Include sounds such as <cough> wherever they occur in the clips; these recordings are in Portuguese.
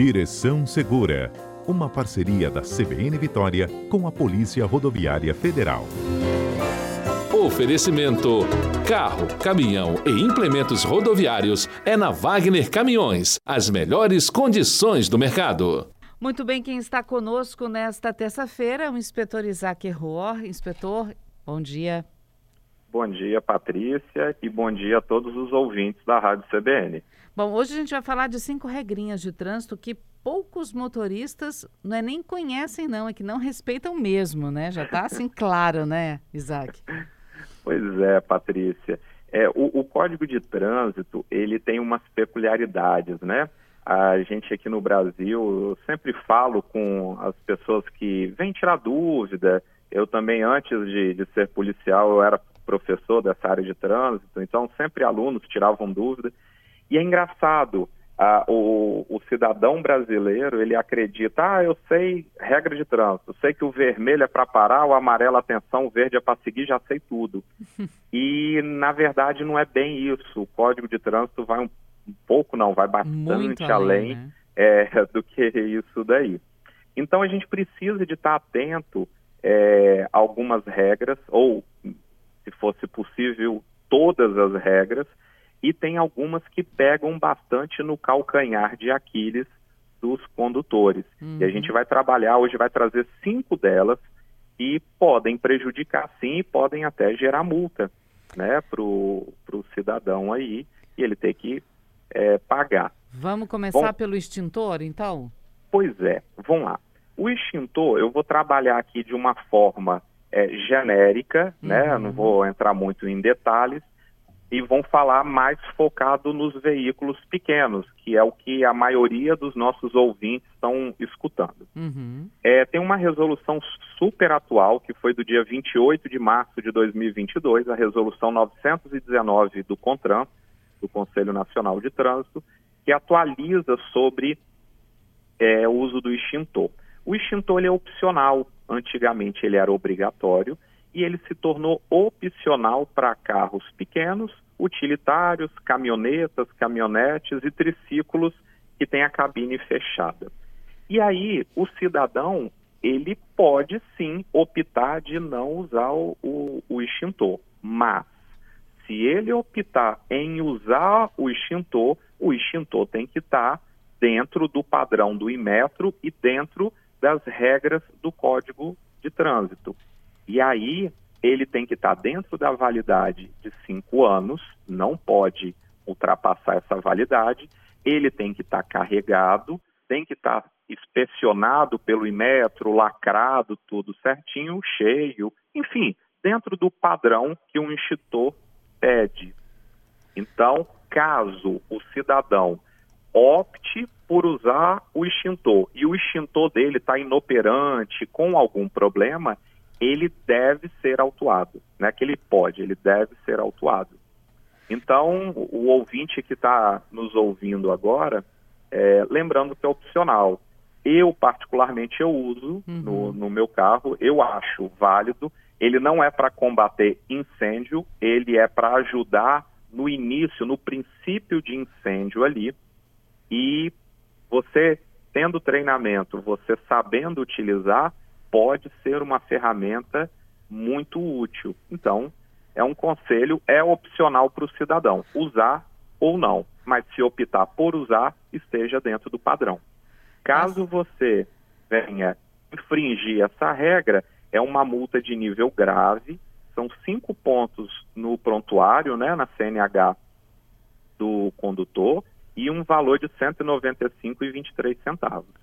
Direção Segura, uma parceria da CBN Vitória com a Polícia Rodoviária Federal. Oferecimento: carro, caminhão e implementos rodoviários é na Wagner Caminhões. As melhores condições do mercado. Muito bem, quem está conosco nesta terça-feira é o inspetor Isaac Rohr. Inspetor, bom dia. Bom dia, Patrícia, e bom dia a todos os ouvintes da Rádio CBN. Bom, hoje a gente vai falar de cinco regrinhas de trânsito que poucos motoristas não é nem conhecem, não, é que não respeitam mesmo, né? Já está assim <laughs> claro, né, Isaac? Pois é, Patrícia. É, o, o, Código de Trânsito, ele tem umas peculiaridades, né? A gente aqui no Brasil, eu sempre falo com as pessoas que vêm tirar dúvida. Eu também, antes de, de ser policial, eu era professor dessa área de trânsito, então sempre alunos tiravam dúvida. E é engraçado, ah, o, o, cidadão brasileiro, ele acredita, ah, eu sei regra de trânsito, sei que o vermelho é para parar, o amarelo, atenção, o verde é para seguir, já sei tudo. <laughs> e, na verdade, não é bem isso. O Código de Trânsito vai um, um pouco, não, vai bastante além, além né? é, <laughs> do que isso daí. Então, a gente precisa de estar atento é, a algumas regras, ou se fosse possível, todas as regras, e tem algumas que pegam bastante no calcanhar de Aquiles dos condutores. Uhum. E a uhum. gente vai trabalhar, hoje vai trazer cinco delas e podem prejudicar sim e podem até gerar multa né, para o cidadão aí e ele ter que é, pagar. Vamos começar Bom, pelo extintor, então? Pois é, vamos lá. O extintor, eu vou trabalhar aqui de uma forma é, genérica, né? uhum. né? Não vou entrar muito em detalhes, e vão falar mais focado nos veículos pequenos, que é o que a maioria dos nossos ouvintes estão escutando. Uhum. É, tem uma resolução super atual, que foi do dia 28 de março de 2022, a resolução 919 do CONTRAN, do Conselho Nacional de Trânsito, que atualiza sobre é, o uso do extintor. O extintor é opcional, antigamente ele era obrigatório e ele se tornou opcional para carros pequenos, utilitários, caminhonetas, caminhonetes e triciclos que têm a cabine fechada. E aí o cidadão ele pode sim optar de não usar o, o, o extintor, mas se ele optar em usar o extintor, o extintor tem que estar dentro do padrão do Imetro e dentro das regras do Código de Trânsito. E aí ele tem que estar dentro da validade de cinco anos, não pode ultrapassar essa validade, ele tem que estar carregado, tem que estar inspecionado pelo Imetro, lacrado, tudo certinho, cheio, enfim, dentro do padrão que um institutor pede. Então, caso o cidadão opte por usar o extintor e o extintor dele está inoperante, com algum problema, ele deve ser autuado. Não é que ele pode, ele deve ser autuado. Então, o ouvinte que está nos ouvindo agora, é, lembrando que é opcional. Eu, particularmente, eu uso uhum. no, no meu carro, eu acho válido. Ele não é para combater incêndio, ele é para ajudar no início, no princípio de incêndio ali, e você tendo treinamento, você sabendo utilizar, pode ser uma ferramenta muito útil. Então, é um conselho, é opcional para o cidadão, usar ou não, mas se optar por usar, esteja dentro do padrão. Caso você venha infringir essa regra, é uma multa de nível grave, são cinco pontos no prontuário, né, na CNH do condutor, e um valor de R$ 195,23 centavos.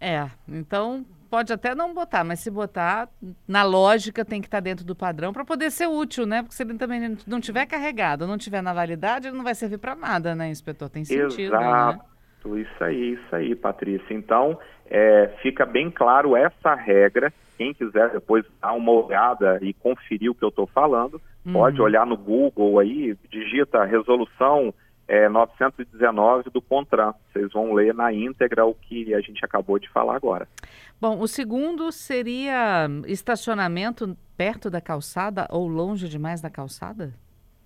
É, então pode até não botar, mas se botar, na lógica tem que estar tá dentro do padrão para poder ser útil, né? Porque se ele também não tiver carregado, não tiver na validade, ele não vai servir para nada, né, inspetor? Tem sentido, né? Exato. Né? Isso aí, isso aí, Patrícia. Então, é, fica bem claro essa regra. Quem quiser depois dar uma olhada e conferir o que eu estou falando, uhum. pode olhar no Google aí, digita resolução é, 919 do CONTRAN. Vocês vão ler na íntegra o que a gente acabou de falar agora. Bom, o segundo seria estacionamento perto da calçada ou longe demais da calçada?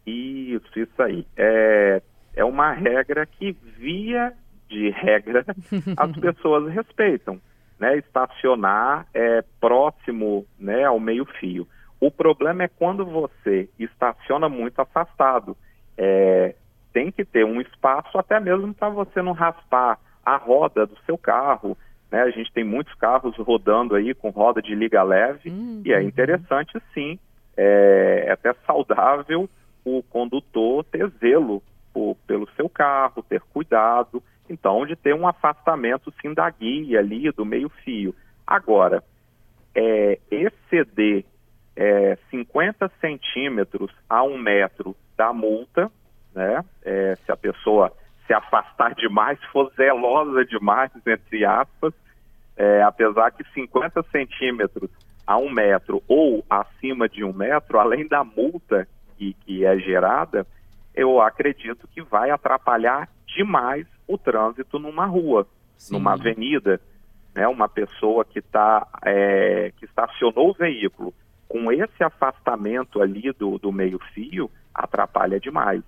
Isso, isso aí. É, é uma regra que, via de regra <laughs> as pessoas respeitam, né? Estacionar é próximo, né, ao meio-fio. O problema é quando você estaciona muito afastado. É, tem que ter um espaço até mesmo para você não raspar a roda do seu carro. Né? A gente tem muitos carros rodando aí com roda de liga leve uhum. e é interessante sim, é, é até saudável o condutor ter zelo por, pelo seu carro, ter cuidado, então de ter um afastamento sim da guia ali, do meio fio. Agora, é, exceder é, 50 centímetros a um metro da multa, pessoa se afastar demais, for zelosa demais, entre aspas, é, apesar que 50 centímetros a um metro ou acima de um metro, além da multa que, que é gerada, eu acredito que vai atrapalhar demais o trânsito numa rua, Sim. numa avenida. Né? Uma pessoa que, tá, é, que estacionou o veículo com esse afastamento ali do, do meio-fio, atrapalha demais.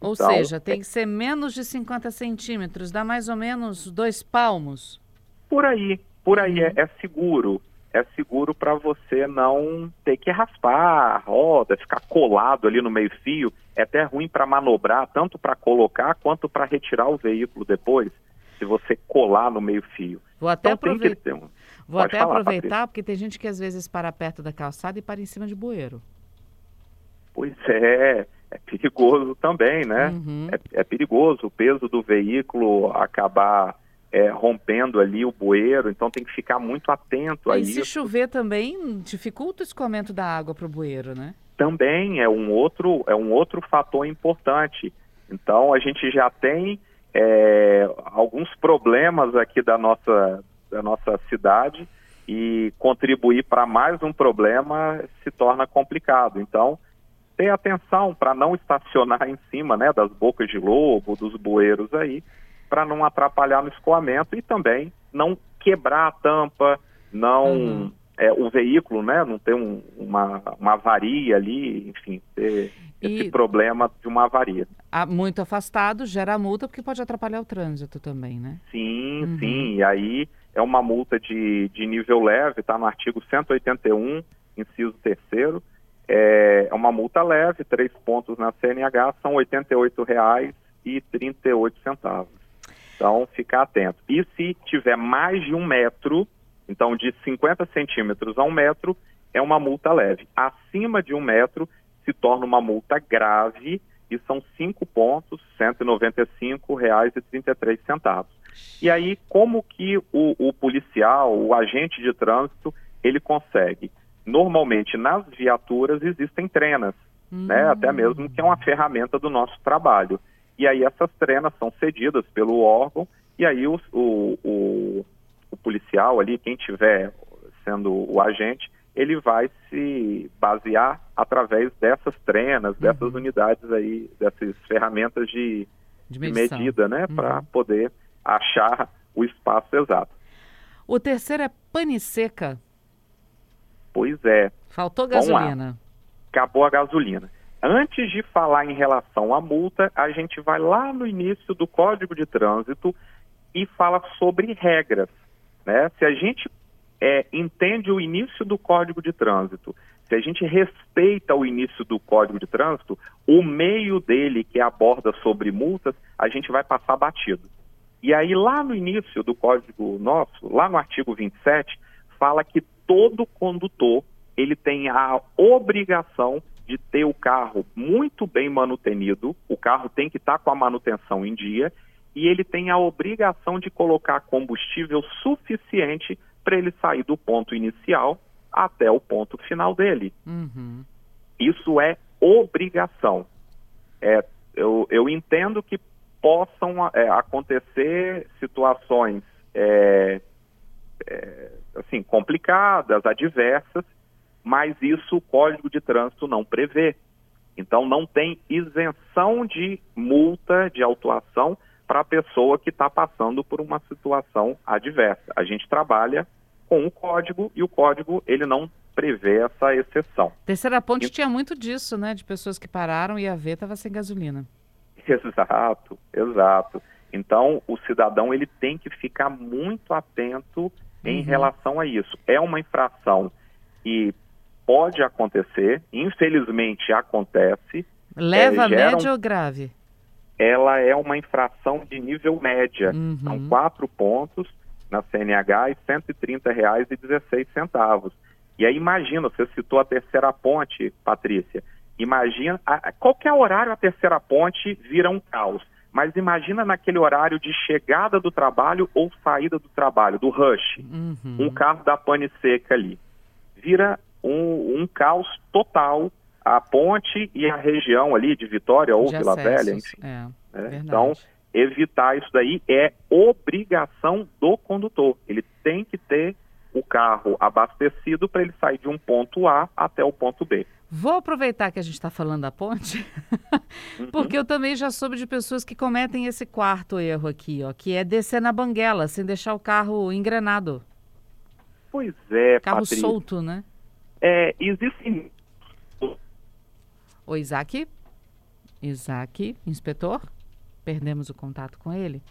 Ou então, seja, tem que ser menos de 50 centímetros, dá mais ou menos dois palmos. Por aí, por aí é, uhum. é seguro. É seguro para você não ter que raspar a roda, ficar colado ali no meio-fio. É até ruim para manobrar, tanto para colocar quanto para retirar o veículo depois, se você colar no meio-fio. Vou até, então, aproveitar, um... Vou até falar, aproveitar, Patrícia. porque tem gente que às vezes para perto da calçada e para em cima de bueiro. Pois é, é perigoso também, né? Uhum. É, é, perigoso o peso do veículo acabar é, rompendo ali o bueiro, então tem que ficar muito atento a e isso. E se chover também dificulta o escoamento da água para o bueiro, né? Também é um outro é um outro fator importante. Então a gente já tem é, alguns problemas aqui da nossa da nossa cidade e contribuir para mais um problema se torna complicado. Então ter atenção para não estacionar em cima né, das bocas de lobo, dos bueiros aí, para não atrapalhar no escoamento e também não quebrar a tampa, não uhum. é, o veículo, né, não ter um, uma, uma avaria ali, enfim, ter e esse problema de uma avaria. Muito afastado gera multa porque pode atrapalhar o trânsito também, né? Sim, uhum. sim, e aí é uma multa de, de nível leve, está no artigo 181, inciso terceiro, é, é uma multa leve, três pontos na CNH, são R$ 88,38. Então, ficar atento. E se tiver mais de um metro, então de 50 centímetros a um metro, é uma multa leve. Acima de um metro, se torna uma multa grave e são cinco pontos, R$ 195,33. E aí, como que o, o policial, o agente de trânsito, ele consegue normalmente nas viaturas existem trenas, uhum. né? Até mesmo que é uma ferramenta do nosso trabalho. E aí essas trenas são cedidas pelo órgão e aí o, o, o, o policial ali, quem tiver sendo o agente, ele vai se basear através dessas trenas, dessas uhum. unidades aí, dessas ferramentas de, de, de medida, né? Uhum. Para poder achar o espaço exato. O terceiro é pane seca. Pois é. Faltou gasolina. Acabou a gasolina. Antes de falar em relação à multa, a gente vai lá no início do Código de Trânsito e fala sobre regras. Né? Se a gente é, entende o início do Código de Trânsito, se a gente respeita o início do Código de Trânsito, o meio dele que aborda sobre multas, a gente vai passar batido. E aí, lá no início do Código nosso, lá no artigo 27, fala que todo condutor ele tem a obrigação de ter o carro muito bem manutenido, o carro tem que estar tá com a manutenção em dia e ele tem a obrigação de colocar combustível suficiente para ele sair do ponto inicial até o ponto final dele. Uhum. Isso é obrigação. É, eu, eu entendo que possam é, acontecer situações é, é, assim, complicadas, adversas, mas isso o Código de Trânsito não prevê. Então não tem isenção de multa de autuação para a pessoa que está passando por uma situação adversa. A gente trabalha com o código e o código ele não prevê essa exceção. Terceira Ponte e... tinha muito disso, né? De pessoas que pararam e a ver estava sem gasolina. <laughs> Exato, exato. Então, o cidadão ele tem que ficar muito atento em Uhum. relação a isso. É uma infração que pode acontecer, infelizmente acontece. Leva É, gera um- média ou grave? Ela é uma infração de nível média. Uhum. São quatro pontos na CNH e R$ 130,16. E aí imagina, você citou a terceira ponte, Patrícia. Imagina, a, a qualquer horário a terceira ponte vira um caos. Mas imagina naquele horário de chegada do trabalho ou saída do trabalho, do rush. Uhum. Um carro da pane seca ali. Vira um, um caos total a ponte e a região ali de Vitória ou De Vila acessos, Velha, enfim. É, né? Então, evitar isso daí é obrigação do condutor. Ele tem que ter o carro abastecido para ele sair de um ponto A até o ponto B. Vou aproveitar que a gente está falando da ponte, Uhum. porque eu também já soube de pessoas que cometem esse quarto erro aqui, ó, que é descer na banguela sem deixar o carro engrenado, Pois é, carro Patrícia. solto, né? É, existem O Isaac, Isaac, inspetor, perdemos o contato com ele.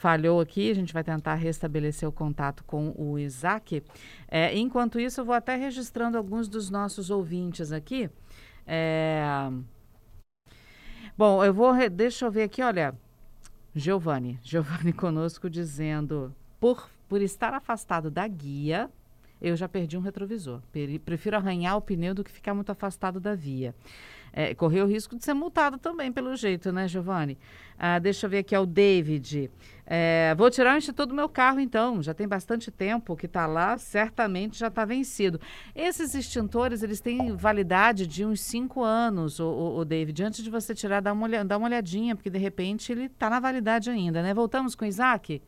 Falhou aqui, a gente vai tentar restabelecer o contato com o Isaac. É, enquanto isso, eu vou até registrando alguns dos nossos ouvintes aqui. É, Bom, eu vou. re- Deixa eu ver aqui, olha. Giovanni. <laughs> Giovanni conosco dizendo: por, por estar afastado da guia, eu já perdi um retrovisor. Prefiro arranhar o pneu do que ficar muito afastado da via. É, correu o risco de ser multado também, pelo jeito, né, Giovanni? Ah, deixa eu ver aqui, é o David. É, vou tirar o extintor do meu carro, então. Já tem bastante tempo que está lá, certamente já está vencido. Esses extintores, eles têm validade de uns cinco anos, o, o, o David. Antes de você tirar, dá uma, olha- dá uma olhadinha, porque de repente ele está na validade ainda, né? Voltamos com o Isaac?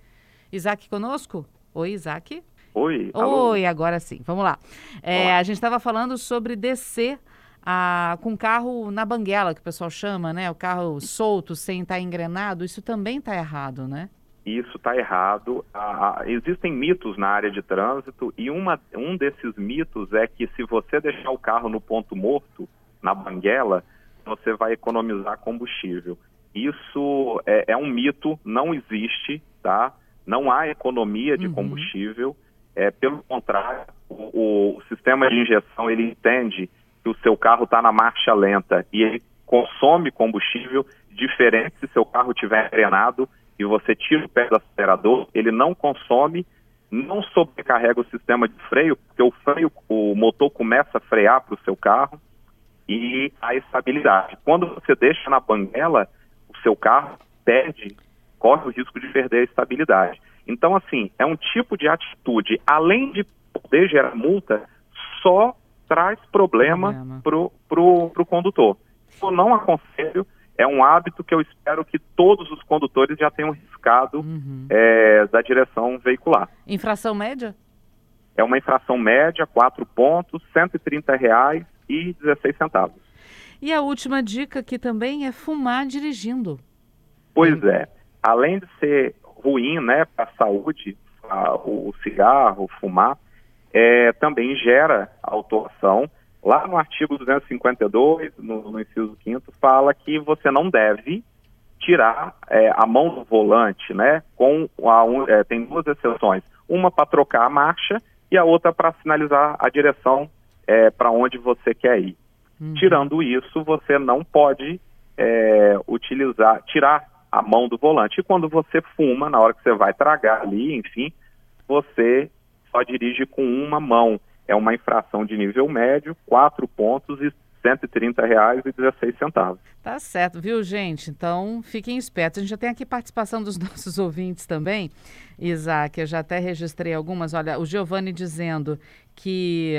Isaac conosco? Oi, Isaac? Oi, alô? Oi, agora sim. Vamos lá. É, a gente estava falando sobre descer a, com carro na banguela, que o pessoal chama, né? O carro solto, sem estar engrenado. Isso também está errado, né? Isso está errado. Ah, existem mitos na área de trânsito e uma, um desses mitos é que se você deixar o carro no ponto morto, na banguela, você vai economizar combustível. Isso é, é um mito, não existe, tá? Não há economia de Uhum. combustível. É, pelo contrário, o, o sistema de injeção ele entende que o seu carro está na marcha lenta e ele consome combustível diferente se seu carro estiver engrenado e você tira o pé do acelerador, ele não consome, não sobrecarrega o sistema de freio, porque o freio, o motor começa a frear para o seu carro e a estabilidade. Quando você deixa na banguela, o seu carro perde, corre o risco de perder a estabilidade. Então, assim, é um tipo de atitude, além de poder gerar multa, só traz problema Problema. pro, pro, pro condutor. Eu não aconselho, é um hábito que eu espero que todos os condutores já tenham riscado Uhum. é, da direção veicular. Infração média? É uma infração média, quatro pontos, 130 reais e 16 centavos. E a última dica aqui também é fumar dirigindo. Pois é, além de ser ruim né, para a saúde, a- o cigarro, fumar, é, também gera autuação. Lá no artigo 252, no, no inciso 5 fala que você não deve tirar é, a mão do volante, né? Com a, um- é, tem duas exceções, uma para trocar a marcha e a outra para sinalizar a direção para onde você quer ir. Uhum. Tirando isso, você não pode é, utilizar, tirar a mão do volante. E quando você fuma, na hora que você vai tragar ali, enfim, você só dirige com uma mão. É uma infração de nível médio, quatro pontos e R$ 130,16. Tá certo, viu, gente? Então, fiquem espertos. A gente já tem aqui participação dos <laughs> nossos ouvintes também. Isaac, eu já até registrei algumas. Olha, o Giovanni dizendo que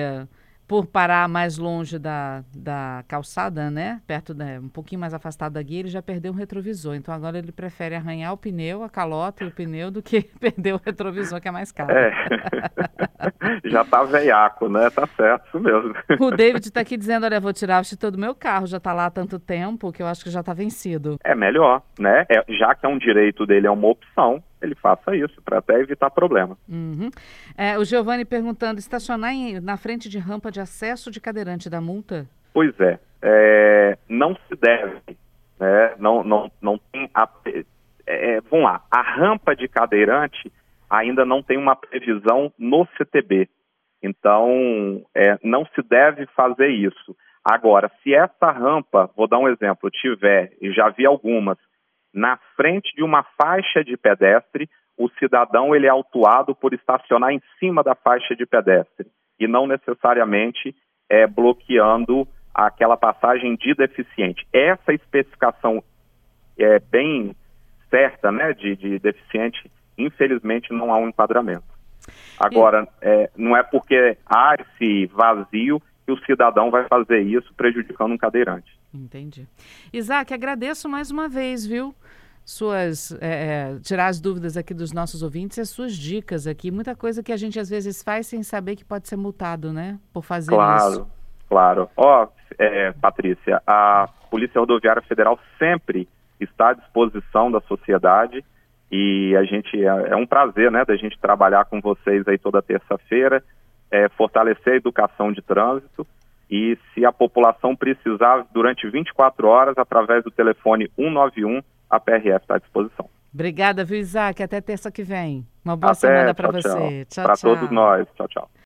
por parar mais longe da, da calçada, né? Perto da, um pouquinho mais afastado da guia, ele já perdeu o retrovisor. Então agora ele prefere arranhar o pneu, a calota e o pneu do que <laughs> perder o retrovisor, que é mais caro. É. <laughs> Já tá veiaco, né? Tá certo, isso mesmo. O David está aqui dizendo: olha, vou tirar o extintor do meu carro, já está lá há tanto tempo que eu acho que já está vencido. É melhor, né? É, já que é um direito dele, é uma opção, ele faça isso, para até evitar problema. Uhum. É, o Giovanni perguntando: estacionar em- na frente de rampa de acesso de cadeirante da multa? Pois é, é, não se deve, né? não, não, não tem a- é, é, vamos lá, a rampa de cadeirante ainda não tem uma previsão no CTB. Então, é, não se deve fazer isso. Agora, se essa rampa, vou dar um exemplo, tiver, e já vi algumas, na frente de uma faixa de pedestre, o cidadão ele é autuado por estacionar em cima da faixa de pedestre e não necessariamente é, bloqueando aquela passagem de deficiente. Essa especificação é bem certa, né, de, de deficiente, infelizmente não há um enquadramento. Agora, é, não é porque há esse vazio que o cidadão vai fazer isso prejudicando um cadeirante. Entendi. Isaac, agradeço mais uma vez, viu? Suas é, tirar as dúvidas aqui dos nossos ouvintes e as suas dicas aqui. Muita coisa que a gente às vezes faz sem saber que pode ser multado, né? Por fazer claro, isso. Claro, Ó, oh, é, Patrícia, a Polícia Rodoviária Federal sempre está à disposição da sociedade e a gente é, é um prazer, né, da gente trabalhar com vocês aí toda terça-feira é, fortalecer a educação de trânsito e se a população precisar, durante 24 horas, através do telefone 191, a PRF está à disposição. Obrigada, viu, Isaac? Até terça que vem. Uma boa Até, semana para você. Tchau, Para todos nós. Tchau, tchau.